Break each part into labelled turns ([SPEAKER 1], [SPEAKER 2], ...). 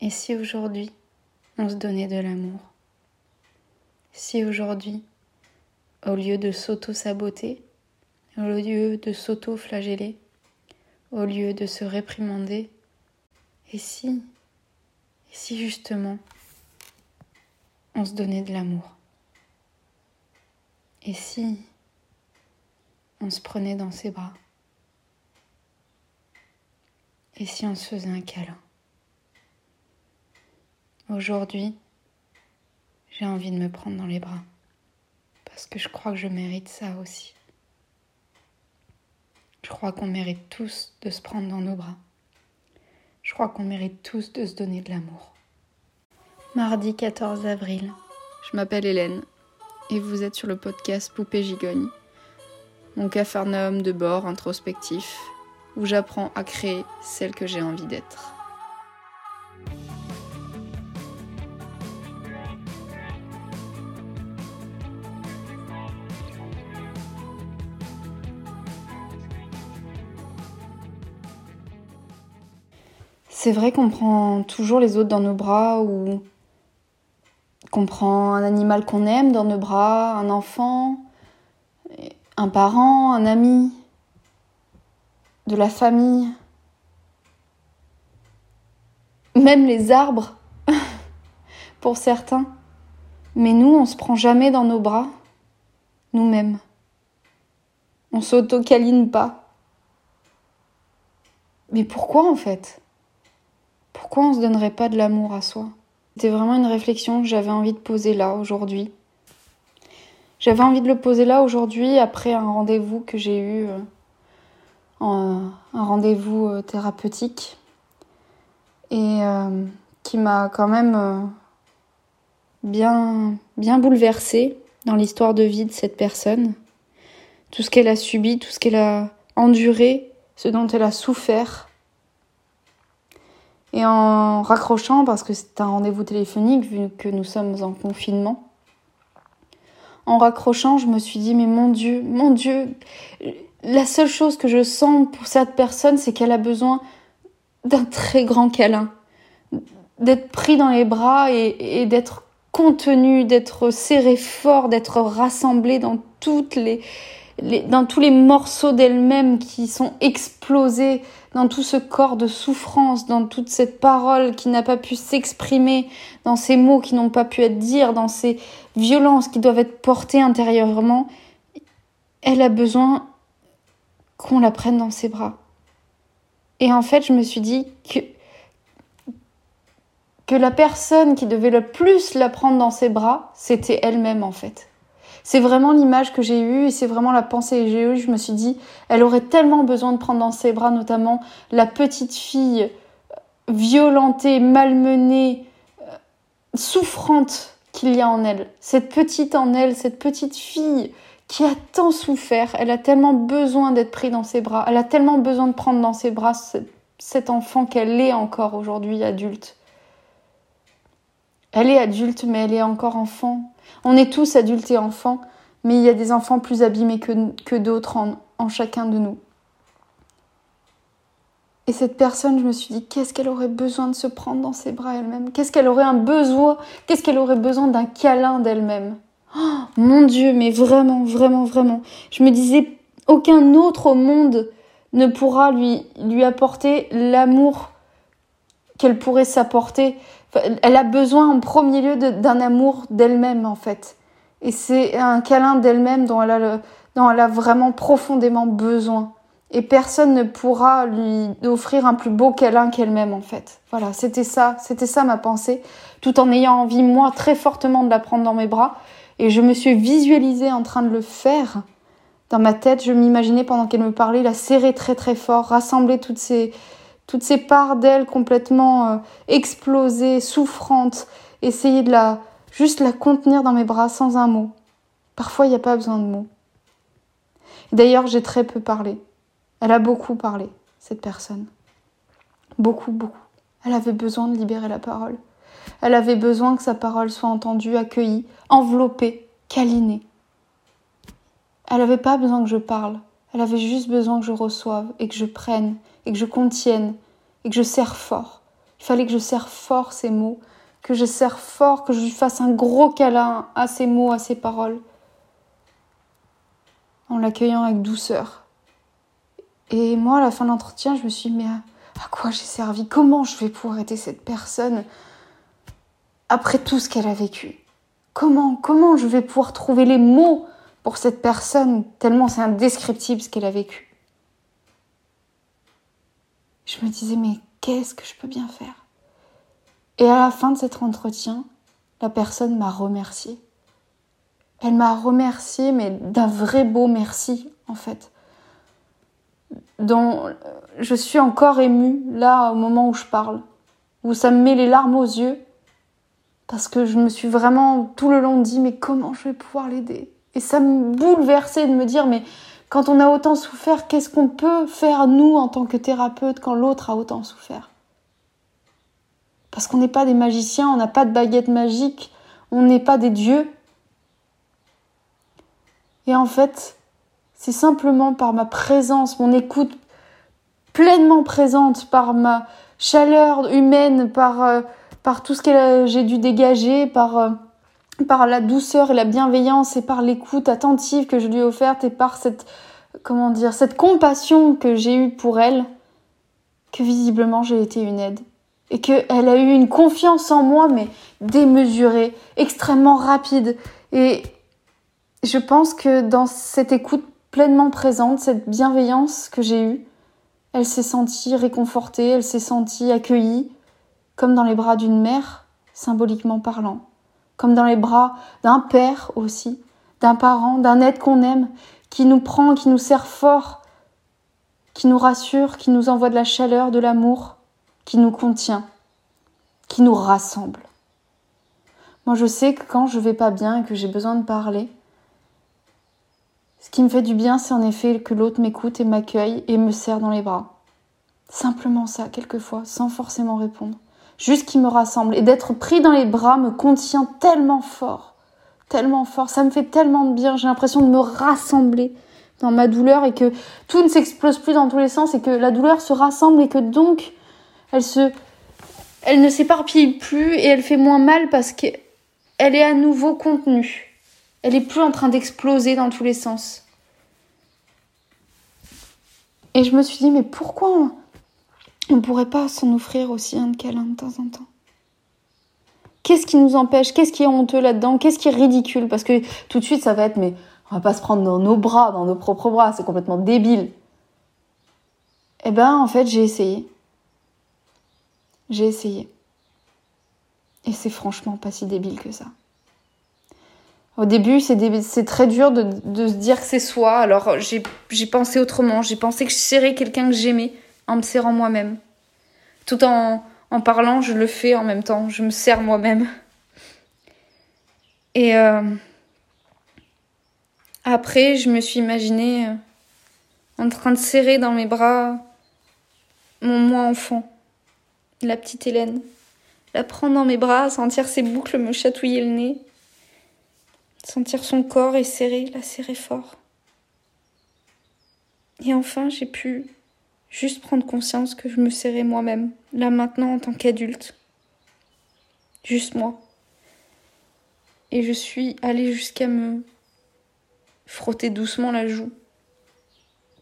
[SPEAKER 1] Et si aujourd'hui on se donnait de l'amour? Si aujourd'hui, au lieu de s'auto-saboter, au lieu de s'auto-flageller, au lieu de se réprimander, et si, et si justement on se donnait de l'amour? Et si on se prenait dans ses bras? Et si on se faisait un câlin? Aujourd'hui, j'ai envie de me prendre dans les bras. Parce que je crois que je mérite ça aussi. Je crois qu'on mérite tous de se prendre dans nos bras. Je crois qu'on mérite tous de se donner de l'amour. Mardi 14 avril. Je m'appelle Hélène et vous êtes sur le podcast Poupée Gigogne, mon capharnaüm de bord introspectif où j'apprends à créer celle que j'ai envie d'être. C'est vrai qu'on prend toujours les autres dans nos bras ou qu'on prend un animal qu'on aime dans nos bras, un enfant, un parent, un ami, de la famille, même les arbres pour certains. Mais nous, on se prend jamais dans nos bras, nous-mêmes. On s'auto-câline pas. Mais pourquoi en fait? Pourquoi on se donnerait pas de l'amour à soi? C'était vraiment une réflexion que j'avais envie de poser là aujourd'hui. J'avais envie de le poser là aujourd'hui après un rendez-vous que j'ai eu, euh, un rendez-vous euh, thérapeutique, et euh, qui m'a quand même bien, bien bouleversée dans l'histoire de vie de cette personne. Tout ce qu'elle a subi, tout ce qu'elle a enduré, ce dont elle a souffert et en raccrochant, parce que c'est un rendez-vous téléphonique vu que nous sommes en confinement, en raccrochant, je me suis dit, mais mon Dieu, mon Dieu, la seule chose que je sens pour cette personne, c'est qu'elle a besoin d'un très grand câlin, d'être pris dans les bras et, d'être contenu, d'être serré fort, d'être rassemblé dans toutes les, dans tous les morceaux d'elle-même qui sont explosés, dans tout ce corps de souffrance, dans toute cette parole qui n'a pas pu s'exprimer, dans ces mots qui n'ont pas pu être dits, dans ces violences qui doivent être portées intérieurement, elle a besoin qu'on la prenne dans ses bras. Et en fait, je me suis dit que que la personne qui devait le plus la prendre dans ses bras, c'était elle-même en fait. C'est vraiment l'image que j'ai eue et c'est vraiment la pensée que j'ai eue. Je me suis dit, elle aurait tellement besoin de prendre dans ses bras, notamment la petite fille violentée, malmenée, euh, souffrante qu'il y a en elle. Cette petite en elle, cette petite fille qui a tant souffert, elle a tellement besoin d'être prise dans ses bras, elle a tellement besoin de prendre dans ses bras cet enfant qu'elle est encore aujourd'hui adulte. Elle est adulte, mais elle est encore enfant. On est tous adultes et enfants, mais il y a des enfants plus abîmés que, d'autres en, chacun de nous. Et cette personne, je me suis dit, qu'est-ce qu'elle aurait besoin de se prendre dans ses bras elle-même? Qu'est-ce qu'elle aurait un besoin Qu'est-ce qu'elle aurait besoin d'un câlin d'elle-même? Oh, Mon Dieu, mais vraiment, vraiment, vraiment. Je me disais, aucun autre au monde ne pourra lui apporter l'amour qu'elle pourrait s'apporter elle a besoin en premier lieu d'un amour d'elle-même en fait. Et c'est un câlin d'elle-même dont, elle a dont elle a vraiment profondément besoin. Et personne ne pourra lui offrir un plus beau câlin qu'elle-même en fait. Voilà, c'était ça, c'était ça ma pensée, tout en ayant envie moi très fortement de la prendre dans mes bras. Et je me suis visualisée en train de le faire. Dans ma tête, je m'imaginais pendant qu'elle me parlait la serrer très très fort, rassembler toutes ces, toutes ces parts d'elle complètement euh, explosées, souffrantes, essayer de la juste la contenir dans mes bras sans un mot. Parfois, il n'y a pas besoin de mots. D'ailleurs, j'ai très peu parlé. Elle a beaucoup parlé, cette personne. Beaucoup, beaucoup. Elle avait besoin de libérer la parole. Elle avait besoin que sa parole soit entendue, accueillie, enveloppée, câlinée. Elle n'avait pas besoin que je parle. Elle avait juste besoin que je reçoive et que je prenne et que je contienne et que je serre fort. Il fallait que je serre fort ces mots, que je serre fort, que je lui fasse un gros câlin à ces mots, à ces paroles, en l'accueillant avec douceur. Et moi, à la fin de l'entretien, je me suis dit, mais à quoi j'ai servi? Comment je vais pouvoir aider cette personne après tout ce qu'elle a vécu? Comment, comment je vais pouvoir trouver les mots pour cette personne tellement c'est indescriptible ce qu'elle a vécu? Je me disais, mais qu'est-ce que je peux bien faire? Et à la fin de cet entretien, la personne m'a remercié. Elle m'a remercié, mais d'un vrai beau merci, en fait. Dont je suis encore émue là au moment où je parle, où ça me met les larmes aux yeux, parce que je me suis vraiment tout le long dit mais comment je vais pouvoir l'aider? Et ça me bouleversait de me dire mais quand on a autant souffert, qu'est-ce qu'on peut faire nous en tant que thérapeute quand l'autre a autant souffert? Parce qu'on n'est pas des magiciens, on n'a pas de baguette magique, on n'est pas des dieux. Et en fait, c'est simplement par ma présence, mon écoute pleinement présente, par ma chaleur humaine, par, euh, tout ce que j'ai dû dégager, par, euh, par la douceur et la bienveillance et par l'écoute attentive que je lui ai offerte et par cette, comment dire, cette compassion que j'ai eue pour elle, que visiblement j'ai été une aide. Et qu'elle a eu une confiance en moi, mais démesurée, extrêmement rapide. Et je pense que dans cette écoute pleinement présente, cette bienveillance que j'ai eue. Elle s'est sentie réconfortée, elle s'est sentie accueillie, comme dans les bras d'une mère, symboliquement parlant, comme dans les bras d'un père aussi, d'un parent, d'un être qu'on aime, qui nous prend, qui nous sert fort, qui nous rassure, qui nous envoie de la chaleur, de l'amour, qui nous contient, qui nous rassemble. Moi, je sais que quand je vais pas bien et que j'ai besoin de parler, ce qui me fait du bien, c'est en effet que l'autre m'écoute et m'accueille et me serre dans les bras. Simplement ça, quelquefois, sans forcément répondre. Juste qu'il me rassemble. Et d'être pris dans les bras me contient tellement fort. Tellement fort. Ça me fait tellement de bien. J'ai l'impression de me rassembler dans ma douleur et que tout ne s'explose plus dans tous les sens et que la douleur se rassemble et que donc elle se, elle ne s'éparpille plus et elle fait moins mal parce qu'elle est à nouveau contenue. Elle est plus en train d'exploser dans tous les sens. Et je me suis dit, mais pourquoi on ne pourrait pas s'en offrir aussi un câlin de temps en temps Qu'est-ce qui nous empêche? Qu'est-ce qui est honteux là-dedans? Qu'est-ce qui est ridicule? Parce que tout de suite, ça va être, mais on va pas se prendre dans nos bras, dans nos propres bras, c'est complètement débile. Eh ben, en fait, j'ai essayé. J'ai essayé. Et c'est franchement pas si débile que ça. Au début, c'est très dur de, se dire que c'est soi. Alors, j'ai pensé autrement. J'ai pensé que je serrais quelqu'un que j'aimais en me serrant moi-même. Tout en, en parlant, je le fais en même temps. Je me serre moi-même. Et euh, après, je me suis imaginée euh, en train de serrer dans mes bras mon moi enfant, la petite Hélène. La prendre dans mes bras, sentir ses boucles me chatouiller le nez sentir son corps et serrer, la serrer fort. Et enfin, j'ai pu juste prendre conscience que je me serrais moi-même, là maintenant en tant qu'adulte. Juste moi. Et je suis allée jusqu'à me frotter doucement la joue,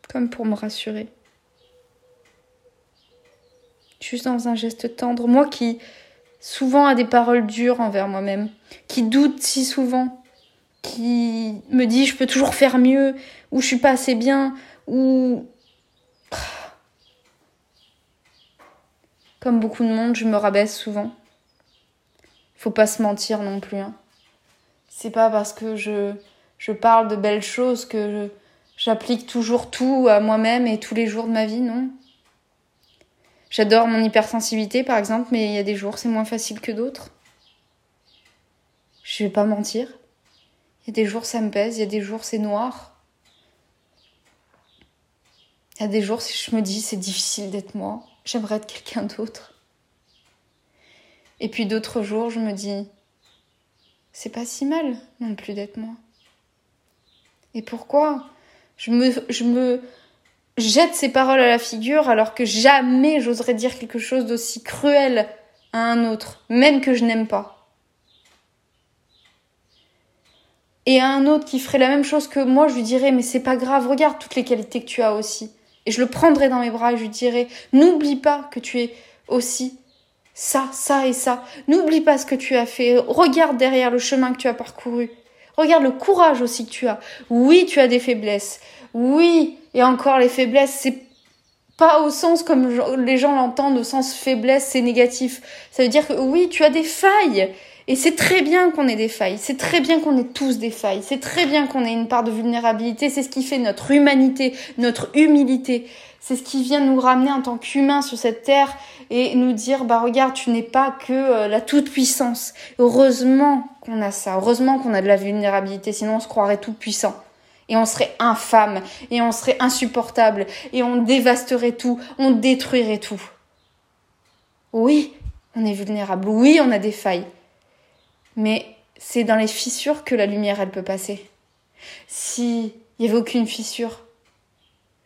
[SPEAKER 1] comme pour me rassurer. Juste dans un geste tendre, moi qui souvent a des paroles dures envers moi-même, qui doute si souvent, qui me dit je peux toujours faire mieux, ou je suis pas assez bien, ou. Comme beaucoup de monde, je me rabaisse souvent. Faut pas se mentir non plus. Hein. C'est pas parce que je, je parle de belles choses que j'applique toujours tout à moi-même et tous les jours de ma vie, non. J'adore mon hypersensibilité par exemple, mais il y a des jours c'est moins facile que d'autres. Je vais pas mentir. Il y a des jours ça me pèse, il y a des jours c'est noir. Il y a des jours je me dis c'est difficile d'être moi, j'aimerais être quelqu'un d'autre. Et puis d'autres jours je me dis c'est pas si mal non plus d'être moi. Et pourquoi? Je me, je me jette ces paroles à la figure alors que jamais j'oserais dire quelque chose d'aussi cruel à un autre, même que je n'aime pas. Et à un autre qui ferait la même chose que moi, je lui dirais mais c'est pas grave, regarde toutes les qualités que tu as aussi. Et je le prendrais dans mes bras et je lui dirais n'oublie pas que tu es aussi ça, ça et ça. N'oublie pas ce que tu as fait. Regarde derrière le chemin que tu as parcouru. Regarde le courage aussi que tu as. Oui, tu as des faiblesses. Oui, et encore les faiblesses, c'est pas au sens comme les gens l'entendent, au sens faiblesse, c'est négatif. Ça veut dire que oui, tu as des failles. Et c'est très bien qu'on ait des failles. C'est très bien qu'on ait tous des failles. C'est très bien qu'on ait une part de vulnérabilité. C'est ce qui fait notre humanité, notre humilité. C'est ce qui vient nous ramener en tant qu'humains sur cette terre et nous dire, bah regarde, tu n'es pas que euh, la toute-puissance. Heureusement qu'on a ça. Heureusement qu'on a de la vulnérabilité. Sinon, on se croirait tout puissant. Et on serait infâme. Et on serait insupportable. Et on dévasterait tout. On détruirait tout. Oui, on est vulnérable. Oui, on a des failles. Mais c'est dans les fissures que la lumière, elle peut passer. S'il n'y avait aucune fissure,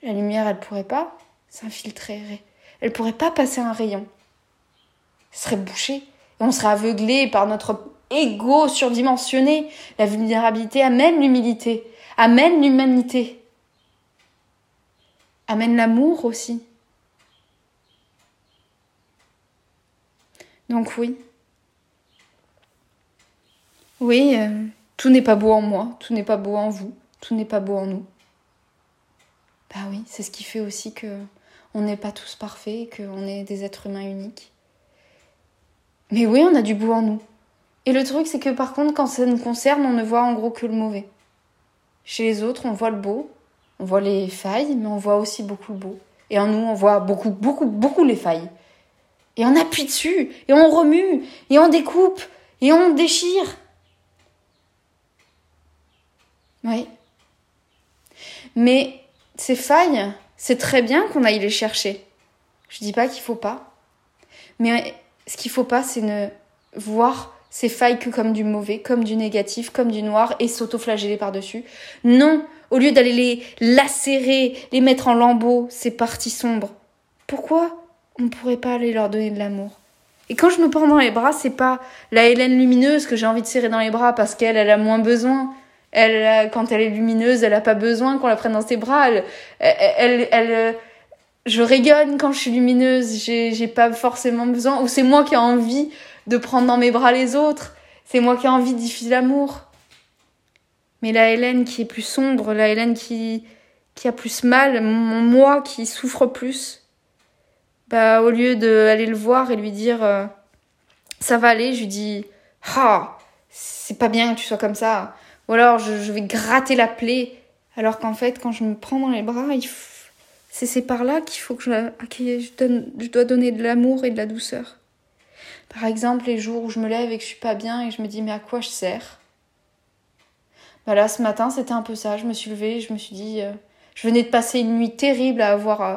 [SPEAKER 1] la lumière, elle pourrait pas s'infiltrer. Elle pourrait pas passer un rayon. Elle serait bouchée. On serait aveuglé par notre ego surdimensionné. La vulnérabilité amène l'humilité, amène l'humanité, amène l'amour aussi. Donc oui. Oui, euh, tout n'est pas beau en moi, tout n'est pas beau en vous, tout n'est pas beau en nous. Bah oui, c'est ce qui fait aussi que on n'est pas tous parfaits, qu'on est des êtres humains uniques. Mais oui, on a du beau en nous. Et le truc, c'est que par contre, quand ça nous concerne, on ne voit en gros que le mauvais. Chez les autres, on voit le beau, on voit les failles, mais on voit aussi beaucoup le beau. Et en nous, on voit beaucoup, beaucoup, beaucoup les failles. Et on appuie dessus, et on remue, et on découpe, et on déchire. Oui. Mais ces failles, c'est très bien qu'on aille les chercher. Je dis pas qu'il faut pas. Mais ce qu'il faut pas, c'est ne voir ces failles que comme du mauvais, comme du négatif, comme du noir et s'autoflageller par-dessus. Non, au lieu d'aller les lacérer, les mettre en lambeaux, ces parties sombres. Pourquoi on ne pourrait pas aller leur donner de l'amour? Et quand je me prends dans les bras, c'est pas la Hélène lumineuse que j'ai envie de serrer dans les bras parce qu'elle, elle a moins besoin. Elle, quand elle est lumineuse, elle a pas besoin qu'on la prenne dans ses bras. Elle, elle, elle, je rayonne quand je suis lumineuse. J'ai, j'ai pas forcément besoin. Ou c'est moi qui ai envie de prendre dans mes bras les autres. C'est moi qui ai envie de diffuser l'amour. Mais la Hélène qui est plus sombre, la Hélène qui, qui a plus mal, mon moi qui souffre plus, bah, au lieu d'aller le voir et lui dire, euh, ça va aller, je lui dis, ah, c'est pas bien que tu sois comme ça ou alors je, vais gratter la plaie. Alors qu'en fait, quand je me prends dans les bras, c'est par là qu'il faut que je, donne, je dois donner de l'amour et de la douceur. Par exemple, les jours où je me lève et que je suis pas bien et je me dis mais à quoi je sers? Bah Là, ce matin, c'était un peu ça. Je me suis levée, je me suis dit, euh, je venais de passer une nuit terrible à avoir. Euh,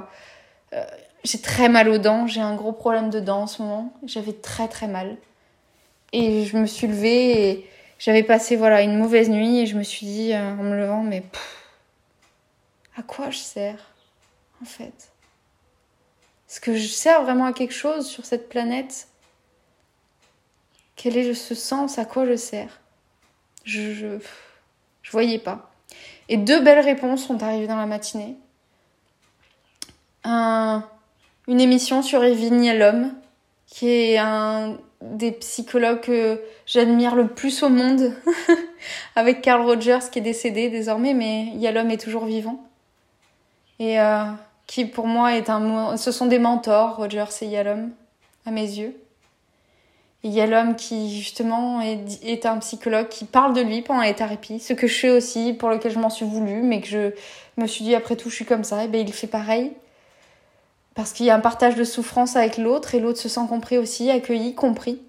[SPEAKER 1] euh, j'ai très mal aux dents, j'ai un gros problème de dents en ce moment. J'avais très très mal. Et je me suis levée et j'avais passé voilà une mauvaise nuit et je me suis dit euh, en me levant mais à quoi je sers en fait? Est-ce que je sers vraiment à quelque chose sur cette planète? Quel est ce sens? À quoi je sers? Je, je, voyais pas. Et deux belles réponses sont arrivées dans la matinée. Un, une émission sur Evie l'homme, qui est un des psychologues que j'admire le plus au monde, avec Carl Rogers qui est décédé désormais, mais Yalom est toujours vivant. Et euh, qui pour moi est un... Ce sont des mentors, Rogers et Yalom, à mes yeux. Yalom qui justement est, est, un psychologue qui parle de lui pendant les thérapies, ce que je fais aussi, pour lequel je m'en suis voulu, mais que je me suis dit après tout je suis comme ça, et ben il fait pareil parce qu'il y a un partage de souffrance avec l'autre et l'autre se sent compris aussi, accueilli, compris.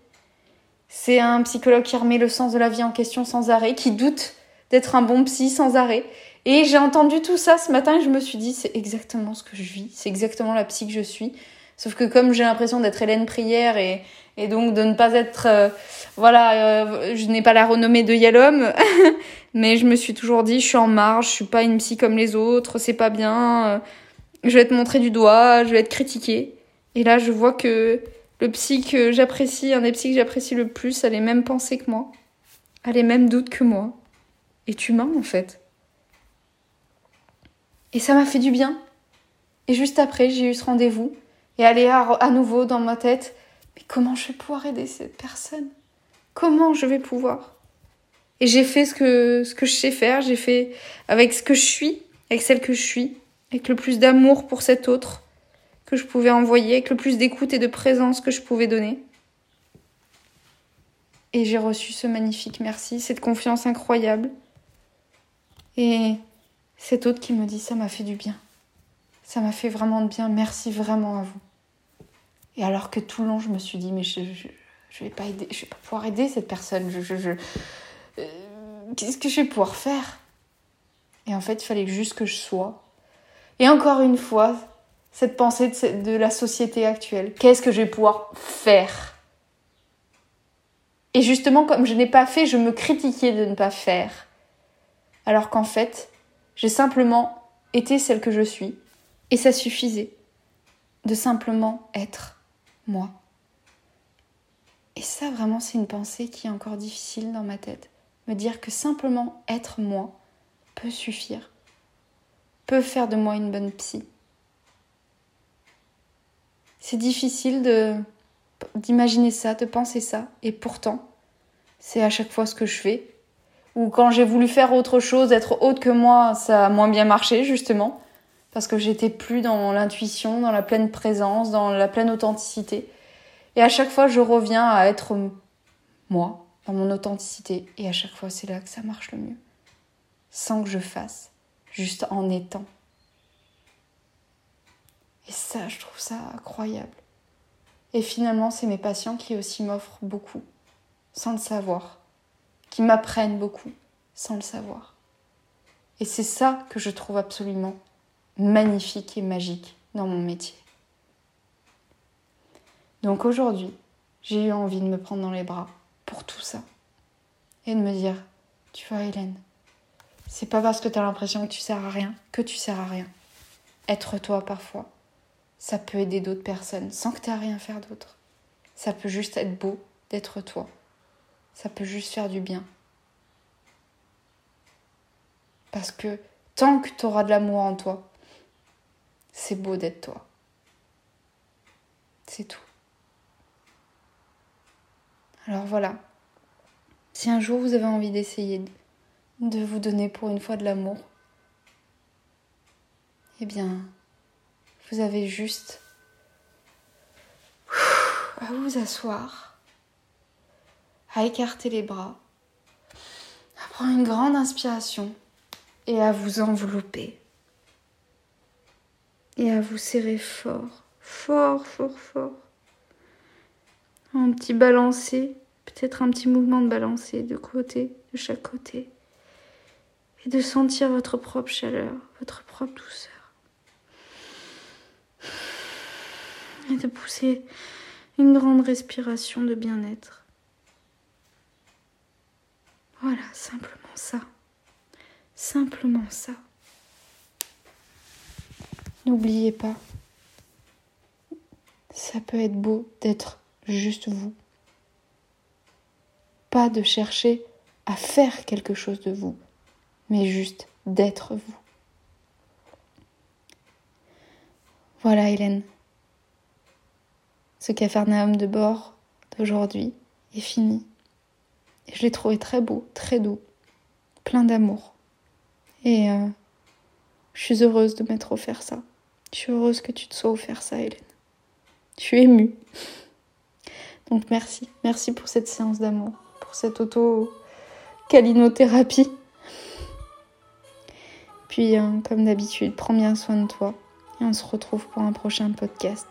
[SPEAKER 1] C'est un psychologue qui remet le sens de la vie en question sans arrêt, qui doute d'être un bon psy sans arrêt. Et j'ai entendu tout ça ce matin et je me suis dit, c'est exactement ce que je vis, c'est exactement la psy que je suis. Sauf que comme j'ai l'impression d'être Hélène Prière et, donc de ne pas être, euh, voilà, euh, je n'ai pas la renommée de Yalom, mais je me suis toujours dit, je suis en marge, je suis pas une psy comme les autres, c'est pas bien. Je vais être montrée du doigt, je vais être critiquée. Et là, je vois que le psy que j'apprécie, un des psys que j'apprécie le plus, a les mêmes pensées que moi, a les mêmes doutes que moi, est humain en fait. Et ça m'a fait du bien. Et juste après, j'ai eu ce rendez-vous. Et aller à, à nouveau dans ma tête, mais comment je vais pouvoir aider cette personne? Comment je vais pouvoir? Et j'ai fait ce que, ce que je sais faire, j'ai fait avec ce que je suis, avec celle que je suis, avec le plus d'amour pour cet autre que je pouvais envoyer, avec le plus d'écoute et de présence que je pouvais donner. Et j'ai reçu ce magnifique merci, cette confiance incroyable. Et cet autre qui me dit ça m'a fait du bien. Ça m'a fait vraiment de bien. Merci vraiment à vous. Et alors que tout le long, je me suis dit, mais je, je, vais pas je vais pas pouvoir aider cette personne. Je, je, euh, qu'est-ce que je vais pouvoir faire? Et en fait, il fallait juste que je sois. Et encore une fois, cette pensée de, la société actuelle. Qu'est-ce que je vais pouvoir faire? Et justement, comme je n'ai pas fait, je me critiquais de ne pas faire. Alors qu'en fait, j'ai simplement été celle que je suis. Et ça suffisait de simplement être moi. Et ça, vraiment, c'est une pensée qui est encore difficile dans ma tête. Me dire que simplement être moi peut suffire, faire de moi une bonne psy. C'est difficile de d'imaginer ça, de penser ça, et pourtant, c'est à chaque fois ce que je fais. Ou quand j'ai voulu faire autre chose, être autre que moi, ça a moins bien marché, justement, parce que j'étais plus dans l'intuition, dans la pleine présence, dans la pleine authenticité. Et à chaque fois, je reviens à être moi, dans mon authenticité. Et à chaque fois, c'est là que ça marche le mieux. Sans que je fasse, juste en étant. Et ça, je trouve ça incroyable. Et finalement, c'est mes patients qui aussi m'offrent beaucoup, sans le savoir. Qui m'apprennent beaucoup, sans le savoir. Et c'est ça que je trouve absolument magnifique et magique dans mon métier. Donc aujourd'hui, j'ai eu envie de me prendre dans les bras pour tout ça. Et de me dire, tu vois Hélène, c'est pas parce que tu as l'impression que tu sers à rien que tu sers à rien. Être toi parfois, ça peut aider d'autres personnes sans que tu aies à rien faire d'autre. Ça peut juste être beau d'être toi. Ça peut juste faire du bien. Parce que tant que tu auras de l'amour en toi, c'est beau d'être toi. C'est tout. Alors voilà, si un jour vous avez envie d'essayer de vous donner pour une fois de l'amour, eh bien, vous avez juste à vous asseoir, à écarter les bras, à prendre une grande inspiration et à vous envelopper. Et à vous serrer fort, fort, fort, fort. Un petit balancé, peut-être un petit mouvement de balancé de côté, de chaque côté. Et de sentir votre propre chaleur, votre propre douceur. Et de pousser une grande respiration de bien-être. Voilà, simplement ça. Simplement ça. N'oubliez pas, ça peut être beau d'être juste vous. Pas de chercher à faire quelque chose de vous, mais juste d'être vous. Voilà Hélène. Ce capharnaüm de bord d'aujourd'hui est fini. Et je l'ai trouvé très beau, très doux, plein d'amour. Et euh, je suis heureuse de m'être offert ça. Je suis heureuse que tu te sois offert ça, Hélène. Je suis émue. Donc merci, merci pour cette séance d'amour, pour cette auto-calinothérapie. Puis, hein, comme d'habitude, prends bien soin de toi et on se retrouve pour un prochain podcast.